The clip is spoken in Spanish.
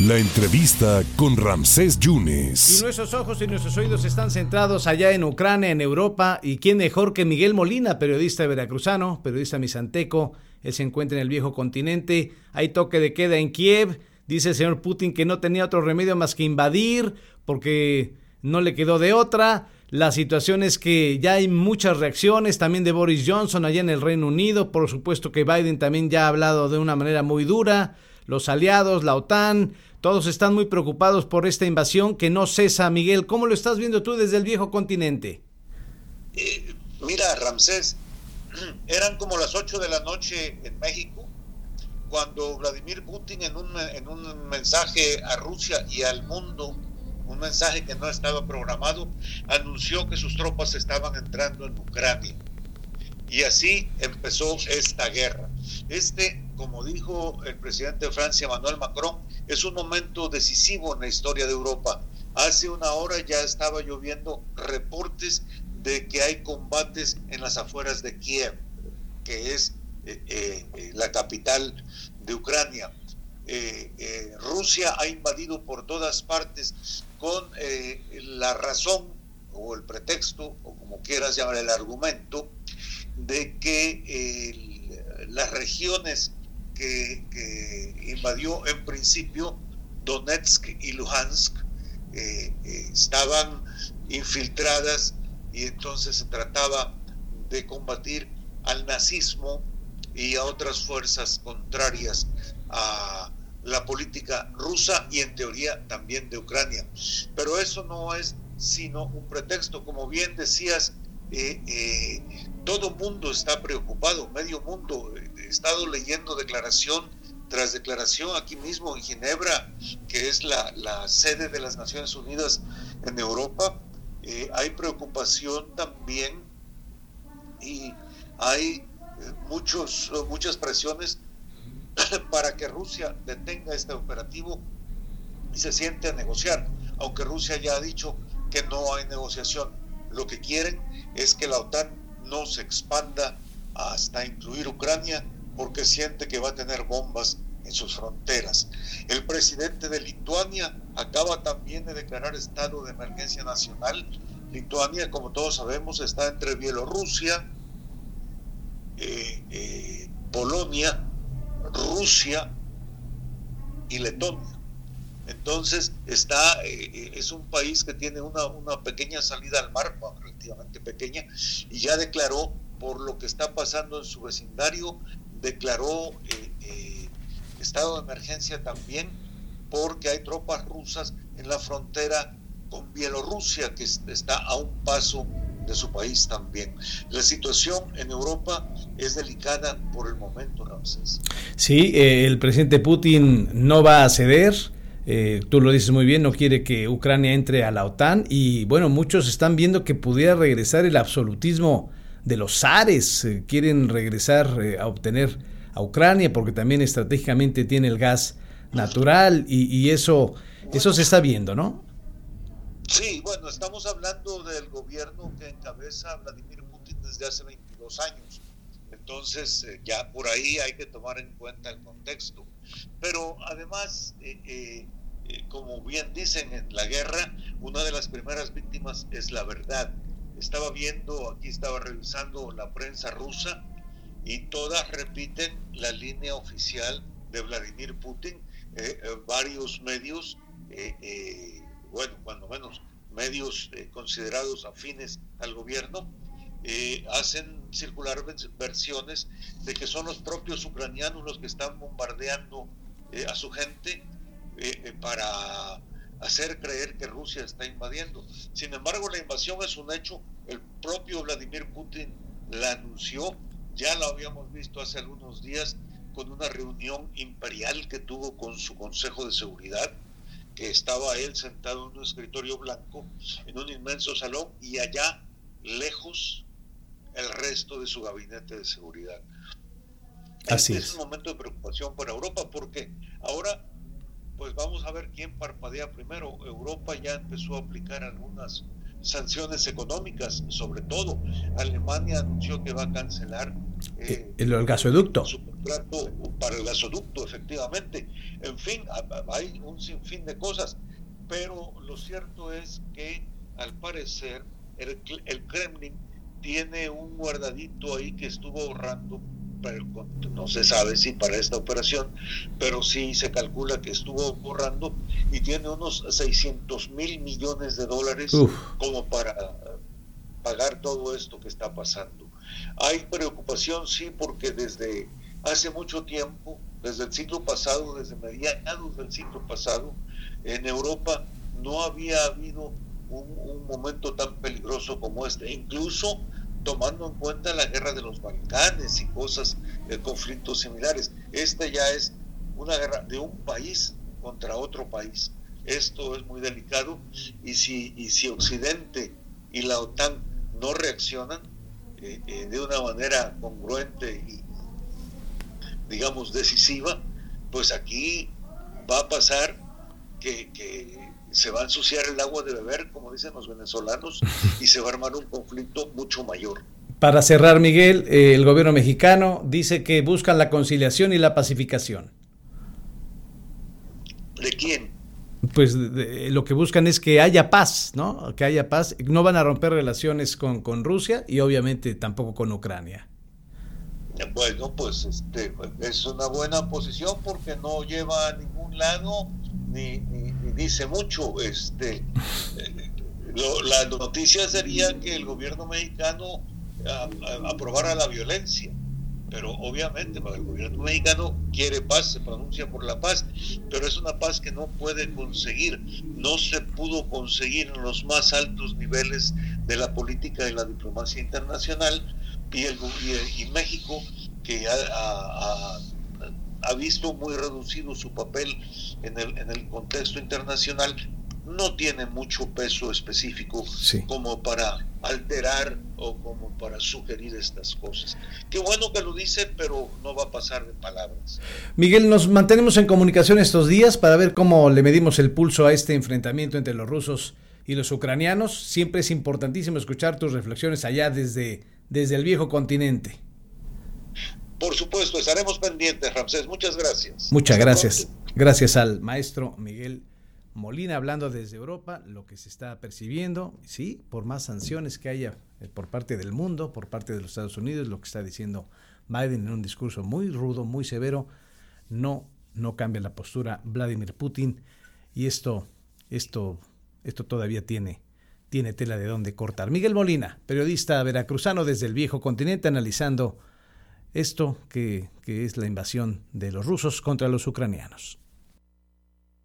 La entrevista con Ramsés Yunes. Y nuestros ojos y nuestros oídos están centrados allá en Ucrania, en Europa. ¿Y quién mejor que Miguel Molina, periodista veracruzano, periodista misanteco? Él se encuentra en el viejo continente. Hay toque de queda en Kiev. Dice el señor Putin que no tenía otro remedio más que invadir porque no le quedó de otra. La situación es que ya hay muchas reacciones también de Boris Johnson allá en el Reino Unido. Por supuesto que Biden también ya ha hablado de una manera muy dura. Los aliados, la OTAN, todos están muy preocupados por esta invasión que no cesa. Miguel, ¿cómo lo estás viendo tú desde el viejo continente? Eh, mira, Ramsés, eran como las 8 de la noche en México cuando Vladimir Putin en un, en un mensaje a Rusia y al mundo, un mensaje que no estaba programado, anunció que sus tropas estaban entrando en Ucrania. Y así empezó esta guerra. Este, como dijo el presidente de Francia, Emmanuel Macron, es un momento decisivo en la historia de Europa. Hace una hora ya estaba lloviendo reportes de que hay combates en las afueras de Kiev, que es eh, eh, la capital de Ucrania. Eh, Rusia ha invadido por todas partes con la razón o el pretexto, o como quieras llamar el argumento, de que las regiones que, invadió en principio Donetsk y Luhansk eh, eh, estaban infiltradas y entonces se trataba de combatir al nazismo y a otras fuerzas contrarias a la política rusa y en teoría también de Ucrania. Pero eso no es sino un pretexto, como bien decías, eh, eh, todo mundo está preocupado, medio mundo. He estado leyendo declaración tras declaración aquí mismo en Ginebra, que es la, sede de las Naciones Unidas en Europa. Eh, hay preocupación también y hay muchos, muchas presiones para que Rusia detenga este operativo y se siente a negociar, aunque Rusia ya ha dicho que no hay negociación lo que quieren es que la OTAN no se expanda hasta incluir Ucrania porque siente que va a tener bombas en sus fronteras. El presidente de Lituania acaba también de declarar estado de emergencia nacional. Lituania, como todos sabemos, está entre Bielorrusia, eh, eh, Polonia, Rusia y Letonia. Entonces, está, eh, es un país que tiene una, una, pequeña salida al mar, relativamente pequeña, y ya declaró, por lo que está pasando en su vecindario, declaró eh, eh, estado de emergencia también porque hay tropas rusas en la frontera con Bielorrusia, que está a un paso de su país también. La situación en Europa es delicada por el momento, Ramses. Sí, el presidente Putin no va a ceder eh, tú lo dices muy bien, no quiere que Ucrania entre a la OTAN y bueno, muchos están viendo que pudiera regresar el absolutismo de los zares, eh, quieren regresar eh, a obtener a Ucrania porque también estratégicamente tiene el gas natural y, eso, eso se está viendo, ¿no? Sí, bueno, estamos hablando del gobierno que encabeza Vladimir Putin desde hace 22 años. Entonces, ya por ahí hay que tomar en cuenta el contexto. Pero además, eh, eh, como bien dicen en la guerra, una de las primeras víctimas es la verdad. Estaba viendo, aquí estaba revisando la prensa rusa y todas repiten la línea oficial de Vladimir Putin. Eh, eh, varios medios, bueno, cuando menos medios considerados afines al gobierno, hacen circular versiones de que son los propios ucranianos los que están bombardeando a su gente eh, eh, para hacer creer que Rusia está invadiendo. Sin embargo, la invasión es un hecho. El propio Vladimir Putin la anunció. Ya lo habíamos visto hace algunos días con una reunión imperial que tuvo con su Consejo de Seguridad, que estaba él sentado en un escritorio blanco, en un inmenso salón, y allá, lejos, el resto de su gabinete de seguridad. Así este es. un momento de preocupación para Europa porque ahora pues vamos a ver quién parpadea primero. Europa ya empezó a aplicar algunas sanciones económicas, sobre todo Alemania anunció que va a cancelar eh, el, gasoducto. contrato para el gasoducto, efectivamente. En fin, hay un sinfín de cosas, pero lo cierto es que al parecer el, el Kremlin tiene un guardadito ahí que estuvo ahorrando no se sabe si para esta operación, pero sí se calcula que estuvo borrando y tiene unos 600 mil millones de dólares como para pagar todo esto que está pasando. Hay preocupación, sí, porque desde hace mucho tiempo, desde el siglo pasado, desde mediados del siglo pasado, en Europa no había habido un, un momento tan peligroso como este. Incluso tomando en cuenta la guerra de los Balcanes y cosas, de conflictos similares. Esta ya es una guerra de un país contra otro país. Esto es muy delicado y si, y si Occidente y la OTAN no reaccionan eh, eh, de una manera congruente y, digamos, decisiva, pues aquí va a pasar que, que se va a ensuciar el agua de beber, como dicen los venezolanos, y se va a armar un conflicto mucho mayor. Para cerrar, Miguel, eh, el gobierno mexicano dice que buscan la conciliación y la pacificación. ¿De quién? Pues lo que buscan es que haya paz, ¿no? Que haya paz. No van a romper relaciones con, con Rusia y obviamente tampoco con Ucrania. Bueno, pues este, es una buena posición porque no lleva a ningún lado ni, dice mucho. Este, la noticia sería que el gobierno mexicano aprobara la violencia, pero obviamente el gobierno mexicano quiere paz, se pronuncia por la paz, pero es una paz que no puede conseguir, no se pudo conseguir en los más altos niveles de la política y la diplomacia internacional y, el, y, México que ha, ha, visto muy reducido su papel en el, en el contexto internacional, no tiene mucho peso específico como para alterar o como para sugerir estas cosas. Qué bueno que lo dice, pero no va a pasar de palabras. Miguel, nos mantenemos en comunicación estos días para ver cómo le medimos el pulso a este enfrentamiento entre los rusos y los ucranianos. Siempre es importantísimo escuchar tus reflexiones allá desde, desde el viejo continente. Por supuesto, estaremos pendientes, Ramsés. Muchas gracias. Muchas gracias. Gracias al maestro Miguel Molina hablando desde Europa, lo que se está percibiendo, sí, por más sanciones que haya eh, por parte del mundo, por parte de los Estados Unidos, lo que está diciendo Biden en un discurso muy rudo, muy severo, no, no cambia la postura Vladimir Putin y esto, esto, esto todavía tiene, tiene tela de dónde cortar. Miguel Molina, periodista veracruzano desde el viejo continente, analizando esto que, que es la invasión de los rusos contra los ucranianos.